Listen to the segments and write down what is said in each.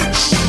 Mix.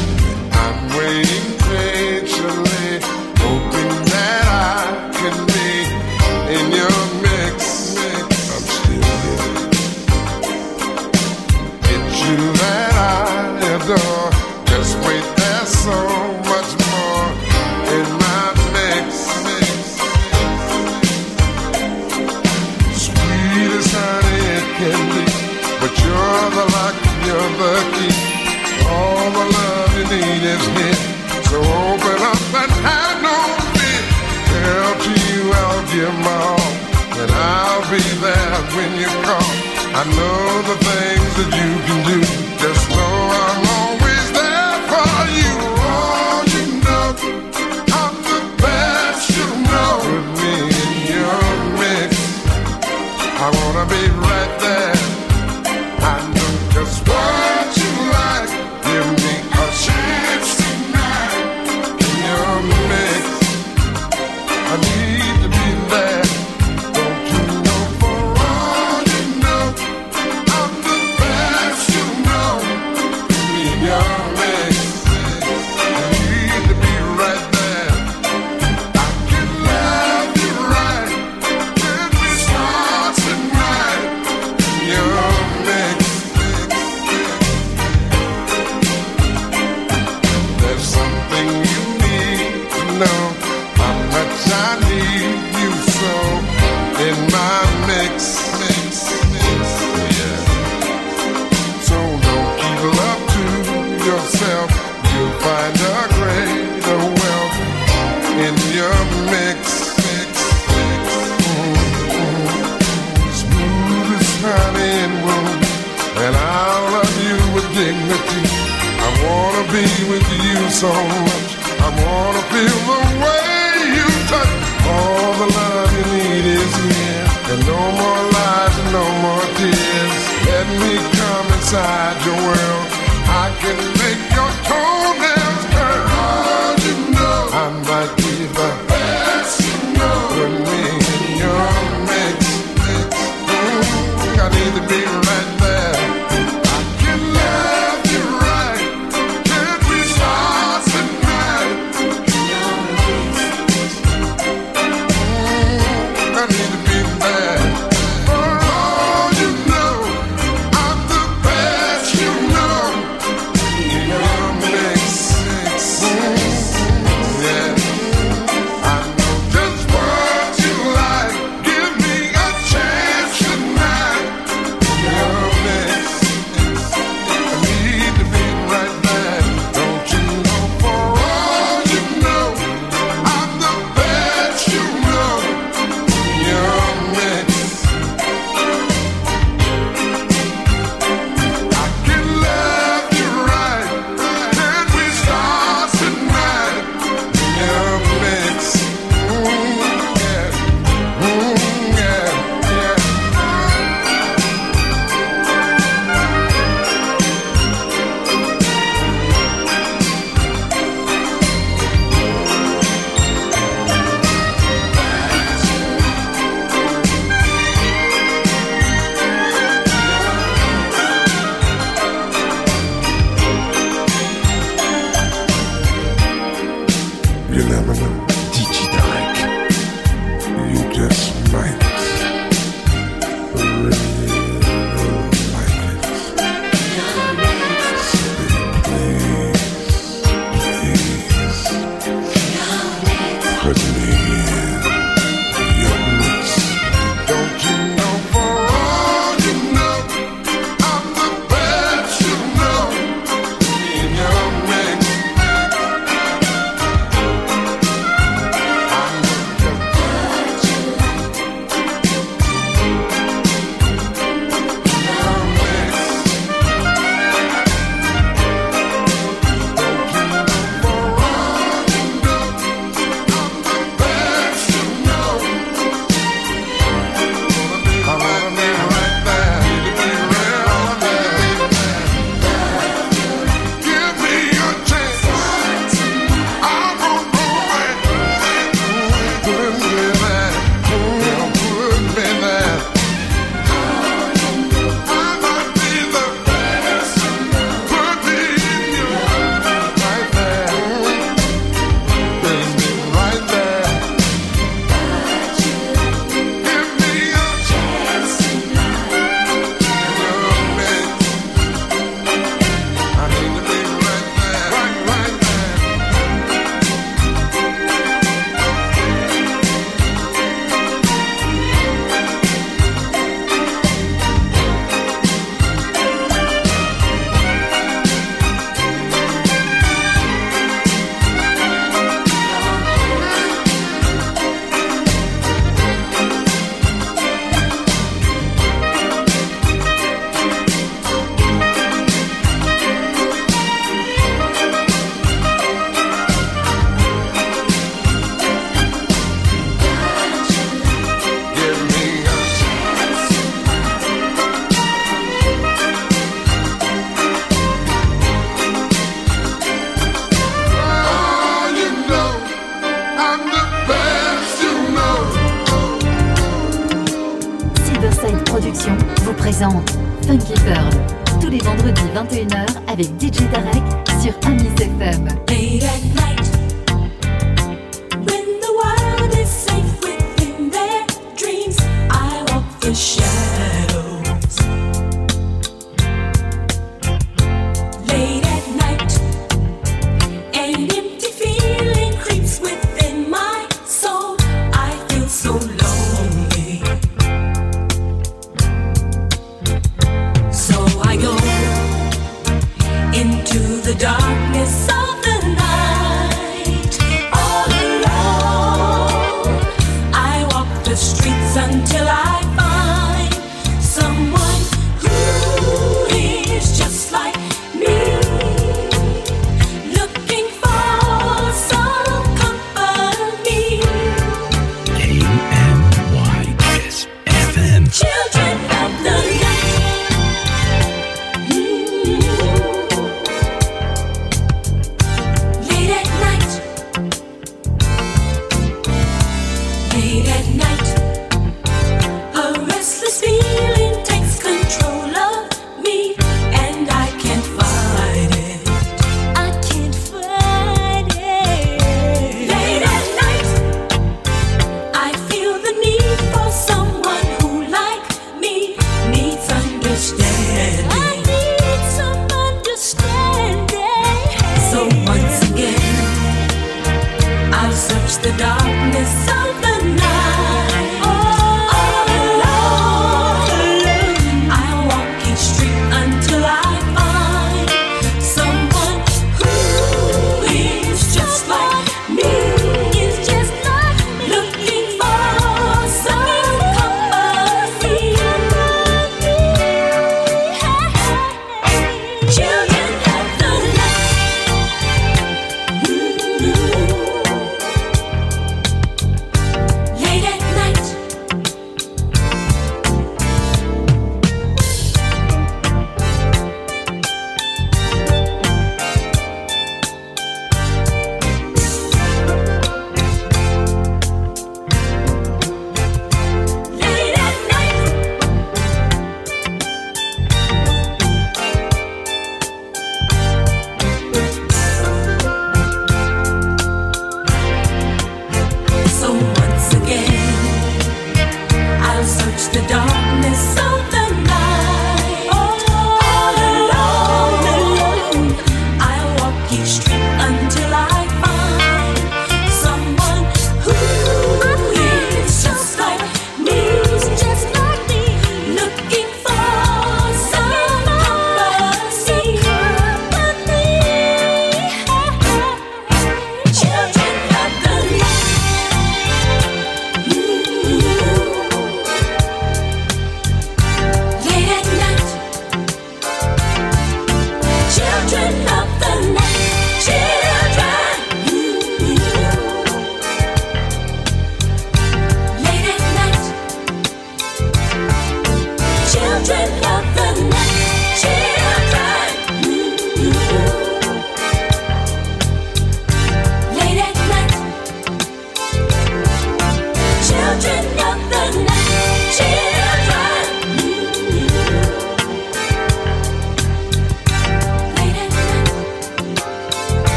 be with you so much. I wanna feel the way you touch. All the love you need is here, and no more lies and no more tears. Let me come inside your world. I can make your toenails curl. How'd you know? I might be the best you know. Put me in your mix. mix. Mm, I need to be right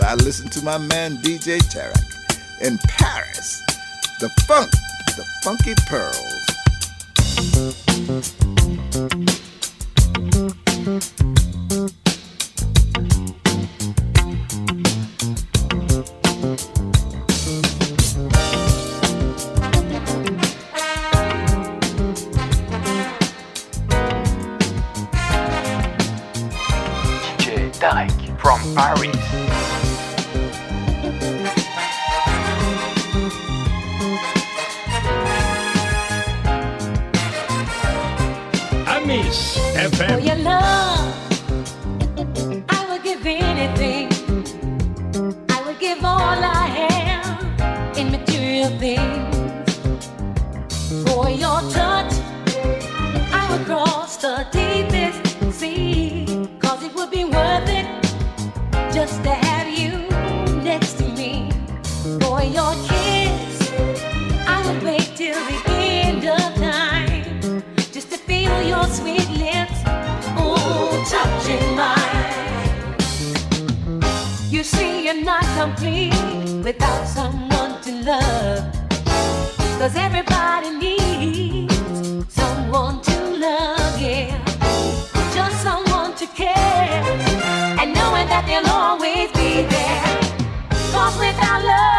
I listen to my man DJ Tarek in Paris. The funk, the funky for your kiss. I would wait till the end of time just to feel your sweet lips, oh, touching mine. You see, you're not complete without someone to love. Cause everybody needs someone to love, yeah. Just someone to care. And knowing that they'll always be there. Without love,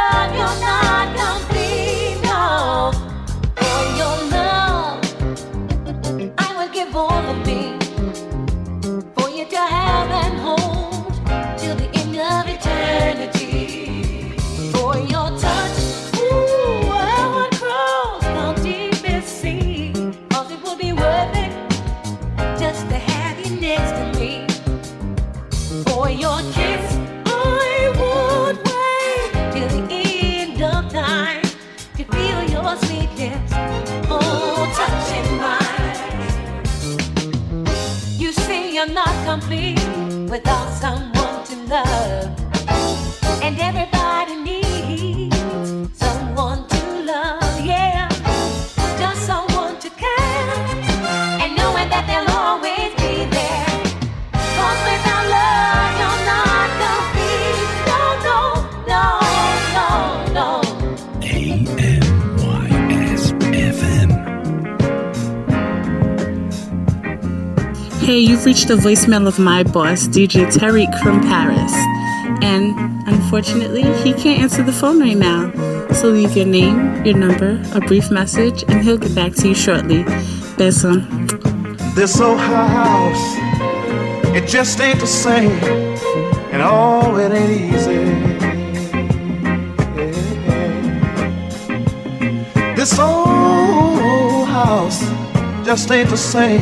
you've reached the voicemail of my boss, DJ Tarek from Paris. And unfortunately, he can't answer the phone right now. So leave your name, your number, a brief message, and he'll get back to you shortly. Beso. This old house, it just ain't the same, and oh, it ain't easy. This old house just ain't the same,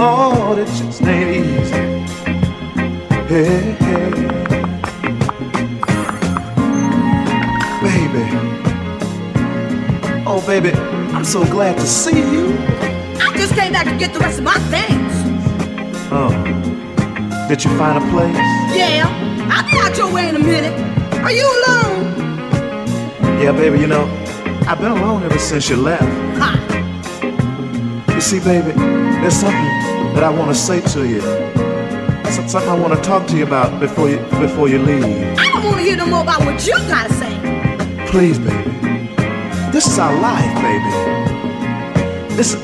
Lord, it just ain't easy. Hey, hey. Baby, oh baby, I'm so glad to see you. I just came back to get the rest of my things. Oh, did you find a place? Yeah, I'll be out your way in a minute. Are you alone? Yeah, baby, you know, I've been alone ever since you left. Ha! You see, baby, there's something that I want to say to you. Some- Something I want to talk to you about before you before you leave. I don't want to hear no more about what you gotta say. Please, baby. This is our life, baby. This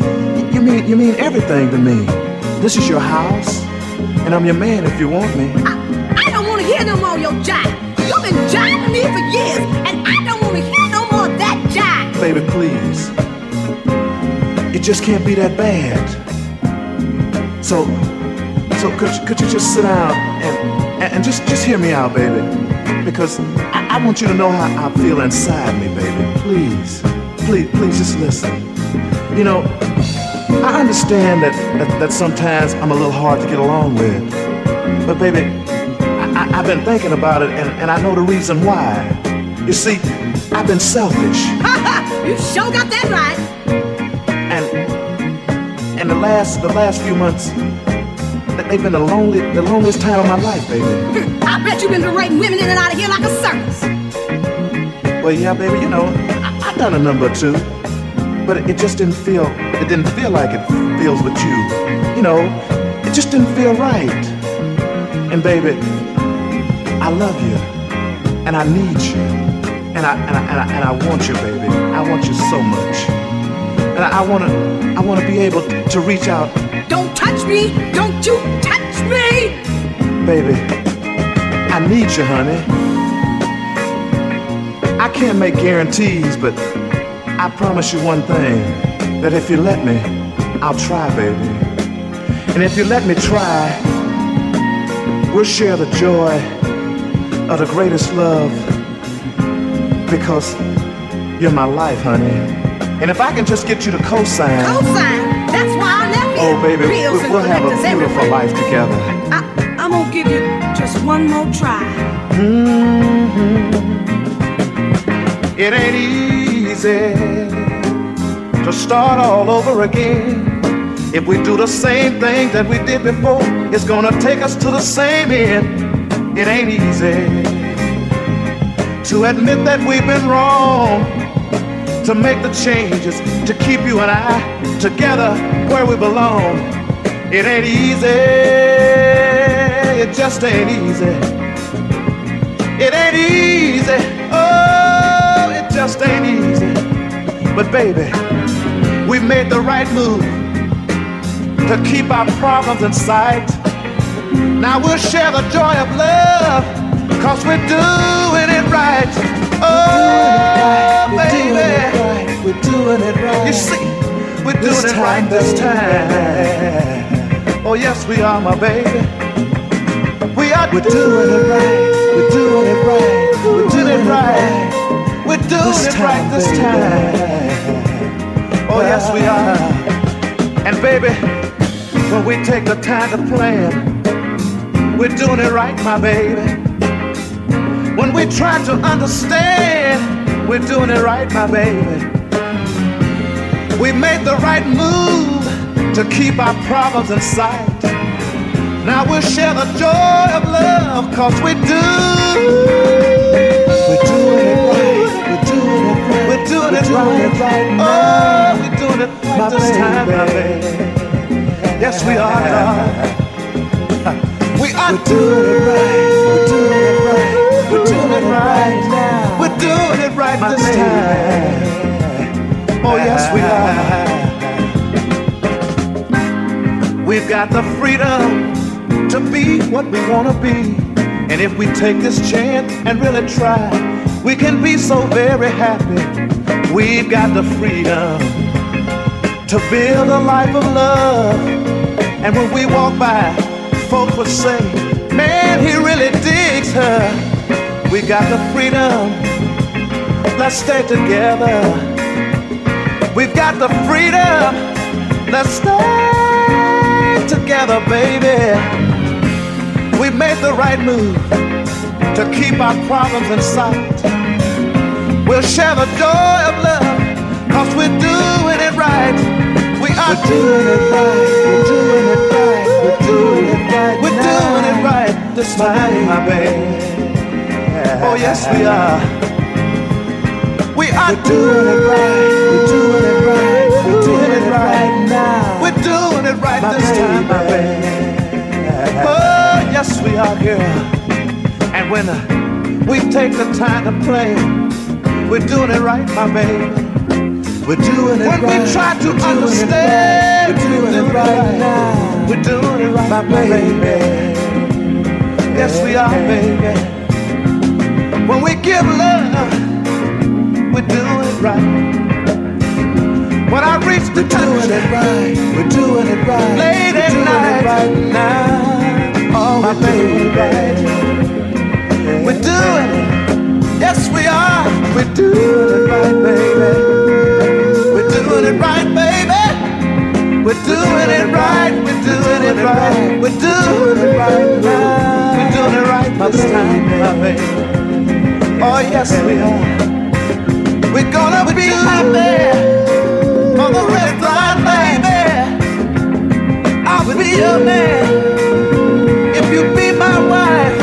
you mean you mean everything to me. This is your house, and I'm your man if you want me. I, I don't want to hear no more of your jive. You've been jiving me for years, and I don't want to hear no more of that jive. Baby, please. It just can't be that bad. So, so could you, could you just sit down and, and, just, just hear me out, baby? Because I, I want you to know how I feel inside me, baby. Please, please, please just listen. You know, I understand that, that, that sometimes I'm a little hard to get along with. But baby, I, I've been thinking about it and, and I know the reason why. You see, I've been selfish. you sure got that right. And the last the last few months th- they've been the lonely the loneliest time of my life, baby. Hmm, I bet you've been parading women in and out of here like a circus. Well, yeah, baby, you know I, I done a number two, but it, it just didn't feel it didn't feel like it feels with you. You know, it just didn't feel right. And baby, I love you, and I need you, and I and I and I, and I want you, baby. I want you so much, and I, I wanna I wanna be able to reach out Don't touch me. Don't you touch me. Baby, I need you, honey. I can't make guarantees, but I promise you one thing that if you let me, I'll try, baby. And if you let me try, we'll share the joy of the greatest love because you're my life, honey. And if I can just get you to co-sign, Cosign. That's why I left oh baby, Bills we'll, we'll have a beautiful everywhere. life together. I, I'm gonna give you just one more try. Mm-hmm. It ain't easy to start all over again. If we do the same thing that we did before, it's gonna take us to the same end. It ain't easy to admit that we've been wrong, to make the changes, to keep you and I together where we belong. It ain't easy, it just ain't easy. It ain't easy. Oh, it just ain't easy. But baby, we made the right move to keep our problems in sight. Now we'll share the joy of love, cause we're doing it right. Oh, we're baby. Doing it right. We're doing it right. You see, we're doing This it time, right this time. Oh, yes, we are, my baby. We are We're doing it right. We're doing it right. We're doing it right. We're doing This it right this baby. time. Oh, yes, we are. And baby, when we take the time to plan, we're doing it right, my baby. We try to understand, we're doing it right, my baby. We made the right move to keep our problems in sight. Now we'll share the joy of love, cause we do. We're doing it right. We're doing it right. We're doing We're it doing right. it right Oh, we're doing it right My this time, my baby. baby. Yes, we are. We are We're doing it right. We're doing it right now. We're doing it right My this baby. time. Oh, yes, we are. We've got the freedom to be what we want to be. And if we take this chance and really try, we can be so very happy. We've got the freedom to build a life of love. And when we walk by, folks will say, Man, he really digs her. We got the freedom. Let's stay together. We've got the freedom. Let's stay together, baby. We made the right move to keep our problems in sight. We'll share the joy of love, cause we're doing it right. We are We're doing it right. We're doing it right. We're doing it right. We're doing it right this time, my baby. Oh, yes, we are. We are We're doing it right. We're doing it right. We're doing it right now. We're doing it right My this time, my baby. baby. Oh, yes, we are, girl. And when uh, we take the time to play, we're doing it right, my baby. We're doing it right When right. we try to We're understand, right. We're doing it right now. We're doing it right, My baby. baby. Yes, we are, baby. When we give love, we're doing it right. When I reach the We're doing it right. We're doing it right. Late We're at doing night. it right now. Oh, My it right. baby. We're doing it. Yes, we are. We're doing it right, baby. We're doing it right, baby. We're doing it right. We're doing it right. We're doing it right now. We're doing it right this time, my baby. Oh, yes, we are. We're gonna be happy for the of our baby. I'll be your man if you be my wife.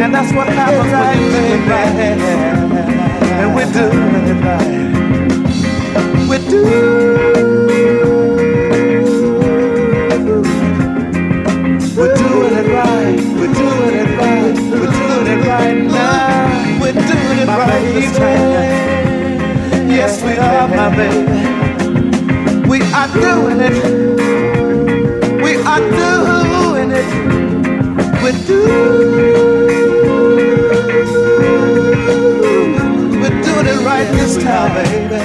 And that's what happens when you do it right. And we're doing it right. We're doing Yes, we are, my baby. We are doing it. We are doing it. We're doing. We're doing it right this time, baby.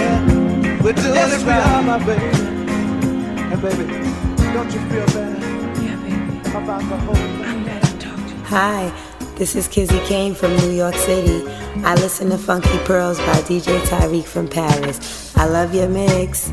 We're doing it right, are, my baby. And baby, don't you feel better? Yeah, baby. About the whole thing? Hi, this is Kizzy Kane from New York City. I listen to Funky Pearls by DJ Tarek from Paris. I love your mix.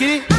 की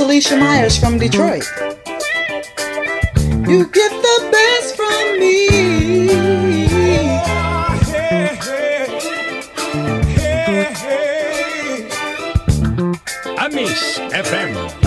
Alicia Myers from Detroit. You get the best from me. ANYS FM.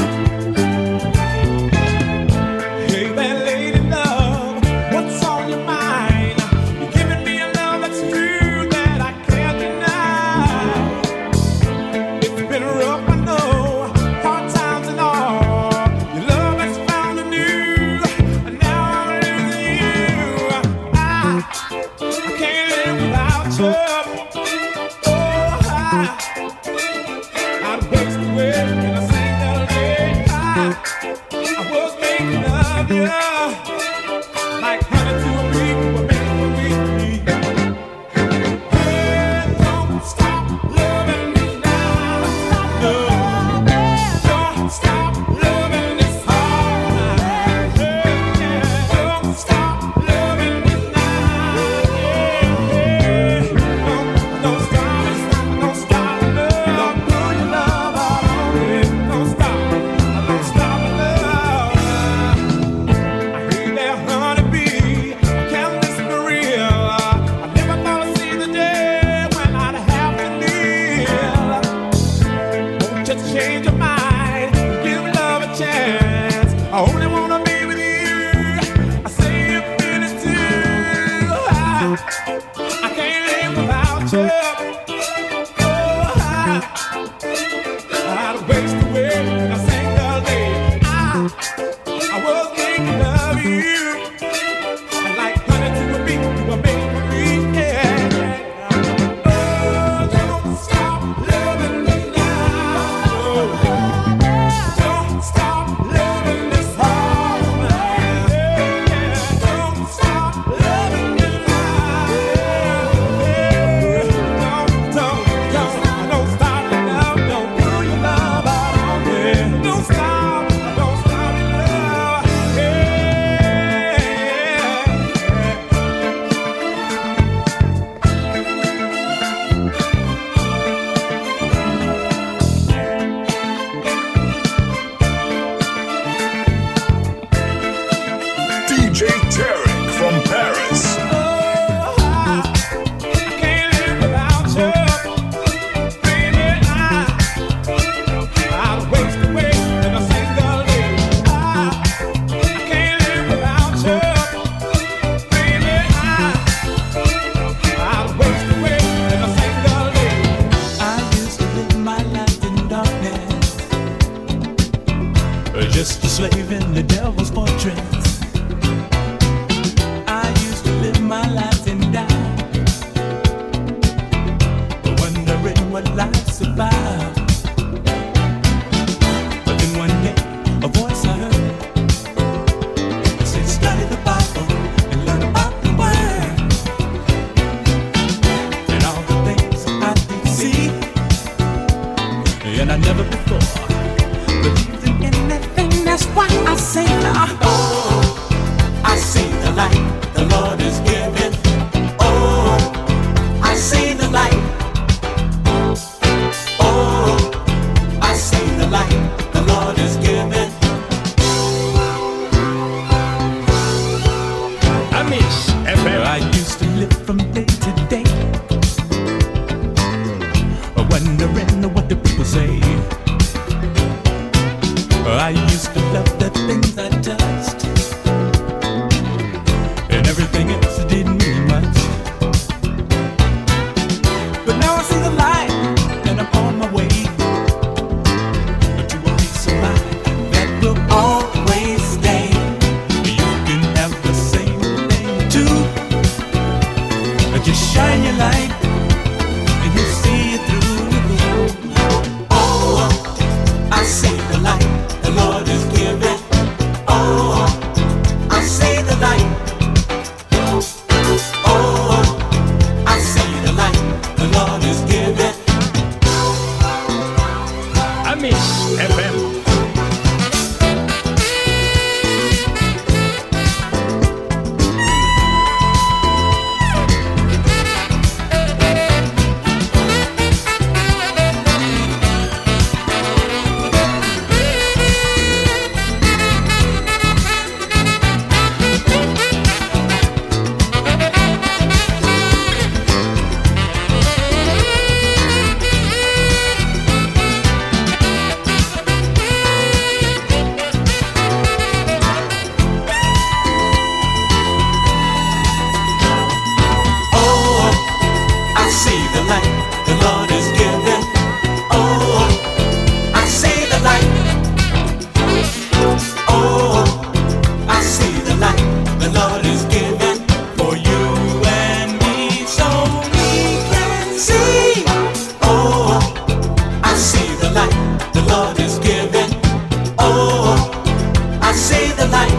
see the light.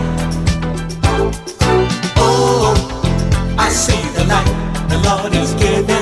Oh, oh, I see the light. The Lord is giving.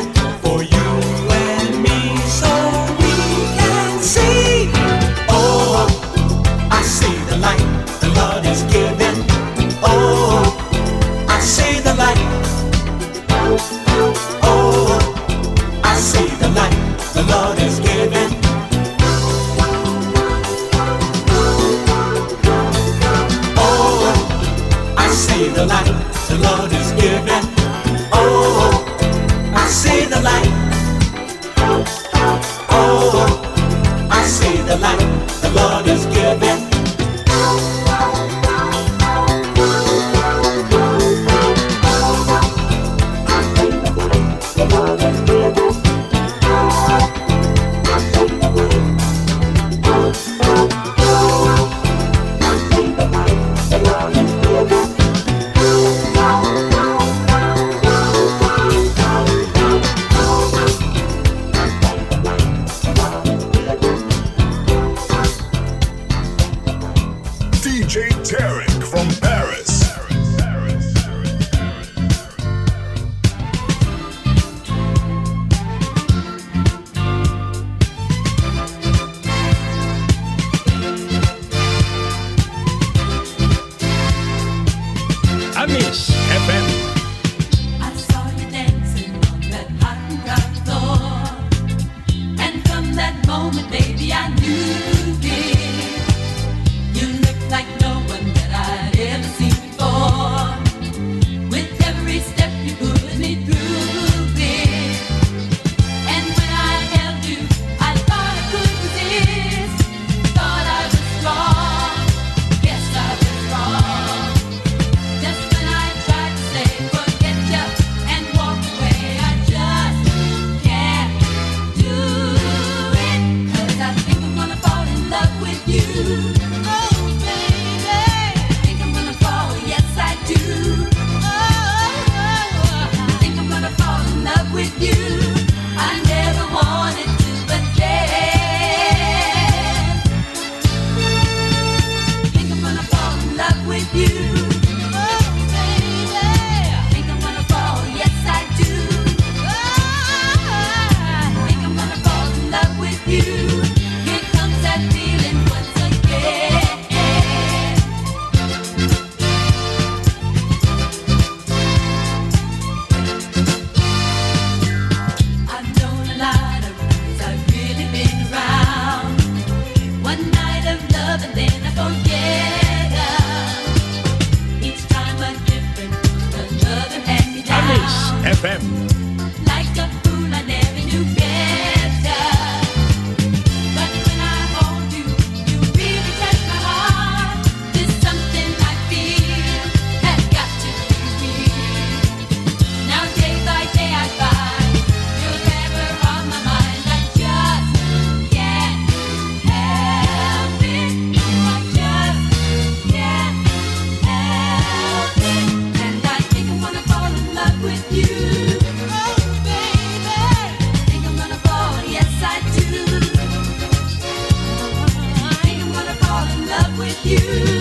you.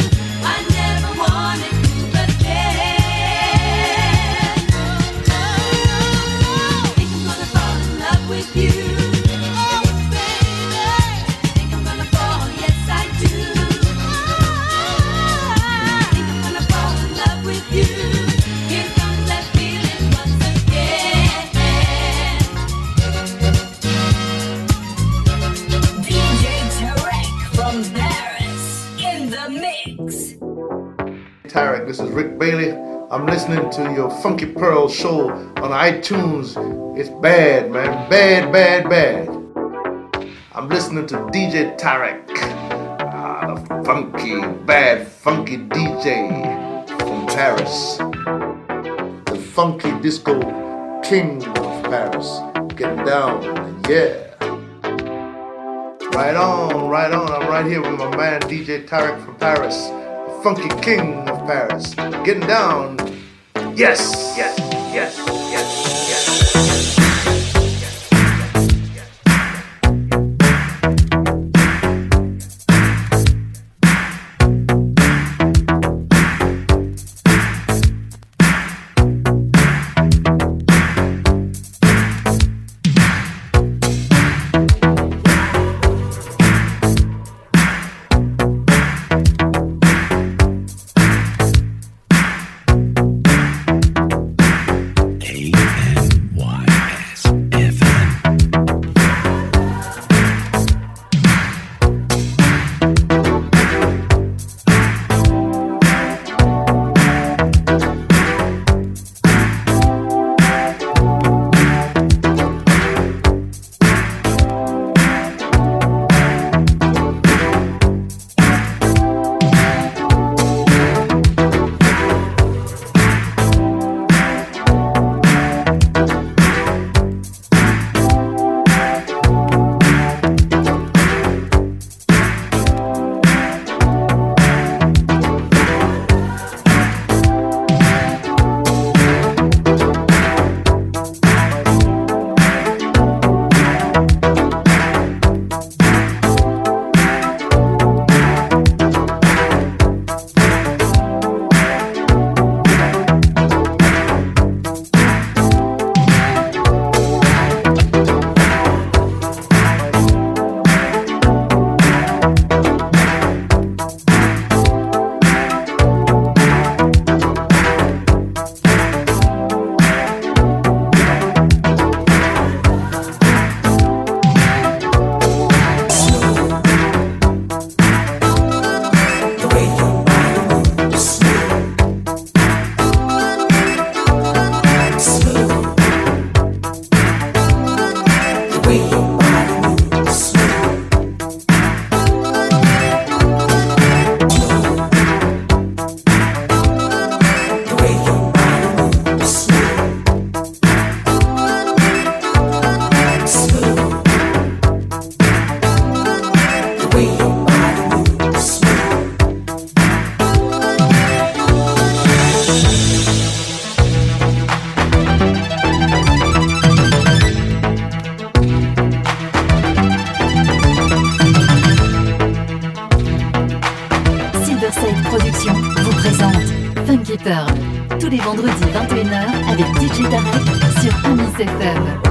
To your Funky Pearl show on iTunes. It's bad, man. Bad, bad, bad. I'm listening to DJ Tarek. Ah, the funky, bad, funky DJ from Paris. The funky disco king of Paris. Getting down, yeah. Right on, right on. I'm right here with my man DJ Tarek from Paris, the funky king of Paris. Getting down. Yes, yes, yes, Tous les vendredis 21h avec DJ Dark sur Amis FM.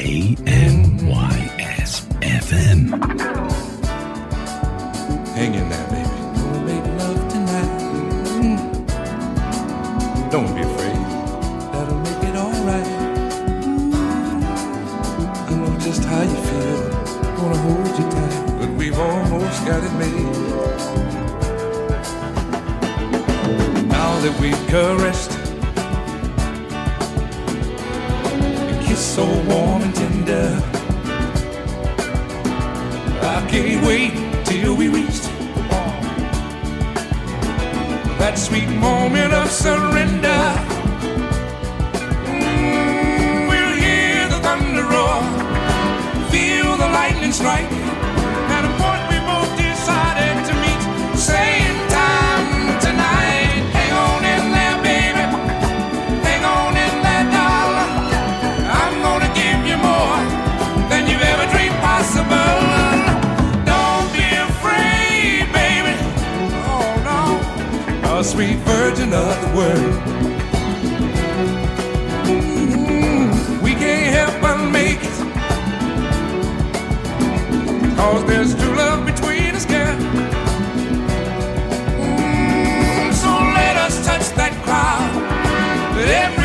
A N Y S F M. Hang in there, baby. We'll make love tonight. Mm-hmm. Don't be afraid. That'll make it alright. I mm-hmm. know just how you feel. Wanna hold you tight, but we've almost got it made. Now that we've caressed a so warm and tender. I can't wait till we reach that sweet moment of surrender. Mm, we'll hear the thunder roar, feel the lightning strike. sweet virgin of the world, Mm-hmm. We can't help but make it. Cause there's true love between us, girl. Mm-hmm. So let us touch that crowd. Let